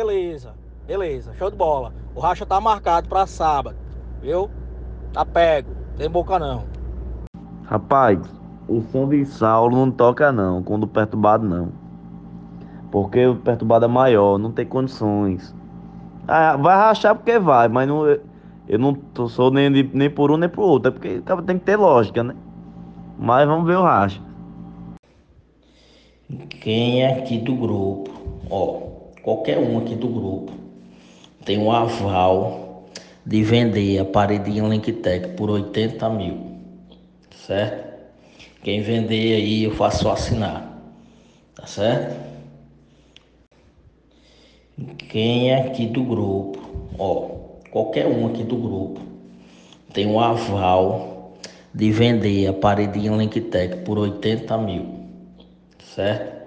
beleza. Beleza, show de bola. O racha tá marcado pra sábado, viu? Tá pego, tem boca não. Rapaz, o som de Saulo não toca não, quando perturbado não. Porque o perturbado é maior, não tem condições. Ah, vai rachar porque vai, mas não, eu não sou nem, nem por um nem por outro. É porque tem que ter lógica, né? Mas vamos ver o racha. Quem é aqui do grupo, ó, qualquer um aqui do grupo, tem um aval de vender a paredinha Linktech por 80 mil, certo? Quem vender aí eu faço assinar, tá certo? Quem é aqui do grupo, ó, qualquer um aqui do grupo, tem um aval de vender a paredinha Linktech por 80 mil, certo?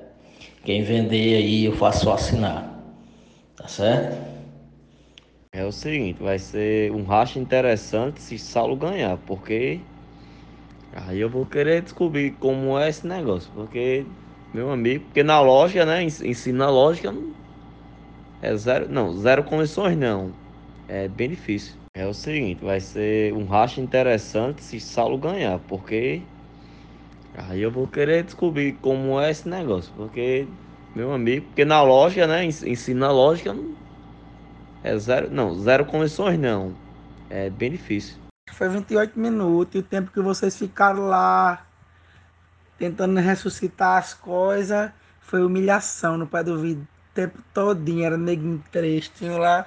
Quem vender aí eu faço assinar, tá certo? É o seguinte, vai ser um racha interessante se Saulo ganhar, porque aí eu vou querer descobrir como é esse negócio, porque meu amigo, porque na loja, né, ensina lógica é zero, não, zero condições não. É bem difícil. É o seguinte, vai ser um racha interessante se Saulo ganhar, porque aí eu vou querer descobrir como é esse negócio, porque meu amigo, porque na loja, né, ensina lógica é zero, não, zero condições não. É bem difícil. Foi 28 minutos o tempo que vocês ficaram lá tentando ressuscitar as coisas foi humilhação no pé do vidro. O tempo todinho era neguinho tristinho lá.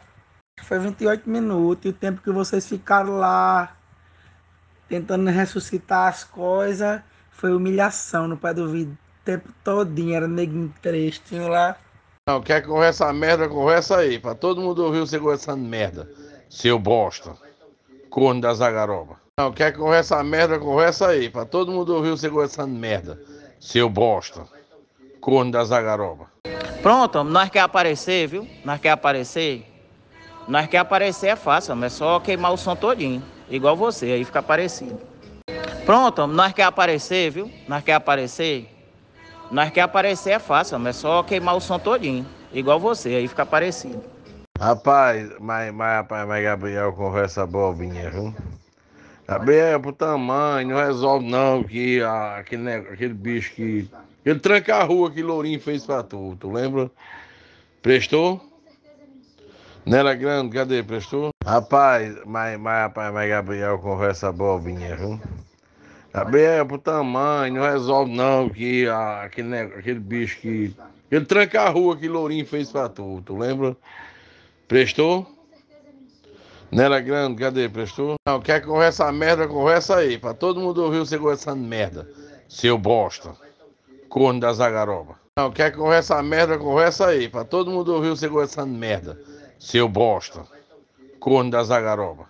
Foi 28 minutos o tempo que vocês ficaram lá tentando ressuscitar as coisas foi humilhação no pé do vidro. O tempo todinho era neguinho tristinho lá. Não, quer conversa merda, conversa aí. Pra todo mundo ouvir você conversando merda. Seu bosta. Corno da Zagaroba. Não, quer conversa merda, conversa aí. Pra todo mundo ouvir você conversando merda. Seu bosta. Corno da Zagaroba. Pronto, nós quer aparecer, viu? Nós quer aparecer. Nós quer aparecer é fácil, mas é só queimar o som todinho. Igual você, aí fica parecido. Pronto, nós quer aparecer, viu? Nós quer aparecer. Nós quer aparecer é fácil, mas é só queimar o som todinho. Igual você, aí fica parecido. Rapaz, mas, mas, rapaz, mas Gabriel conversa bobinha, viu? Gabriel, pro tamanho, não resolve não que ah, aquele, aquele bicho que. Ele tranca a rua que Lourinho fez pra tu, tu lembra? Prestou? Nela grande, cadê? Prestou? Rapaz, mas, mas, rapaz, mas Gabriel conversa bobinha, viu? Gabriel, pro tamanho, não resolve não que ah, aquele, aquele bicho que. Ele tranca a rua que Lourinho fez pra tu, tu lembra? Prestou? Nela grande, cadê? Prestou? Não, quer conversa merda, conversa aí. Pra todo mundo ouvir você conversando merda. Seu bosta. Corno da Zagaroba. Não, quer conversa merda, conversa aí. Pra todo mundo ouvir você conversando merda. Seu bosta. Corno da Zagaroba.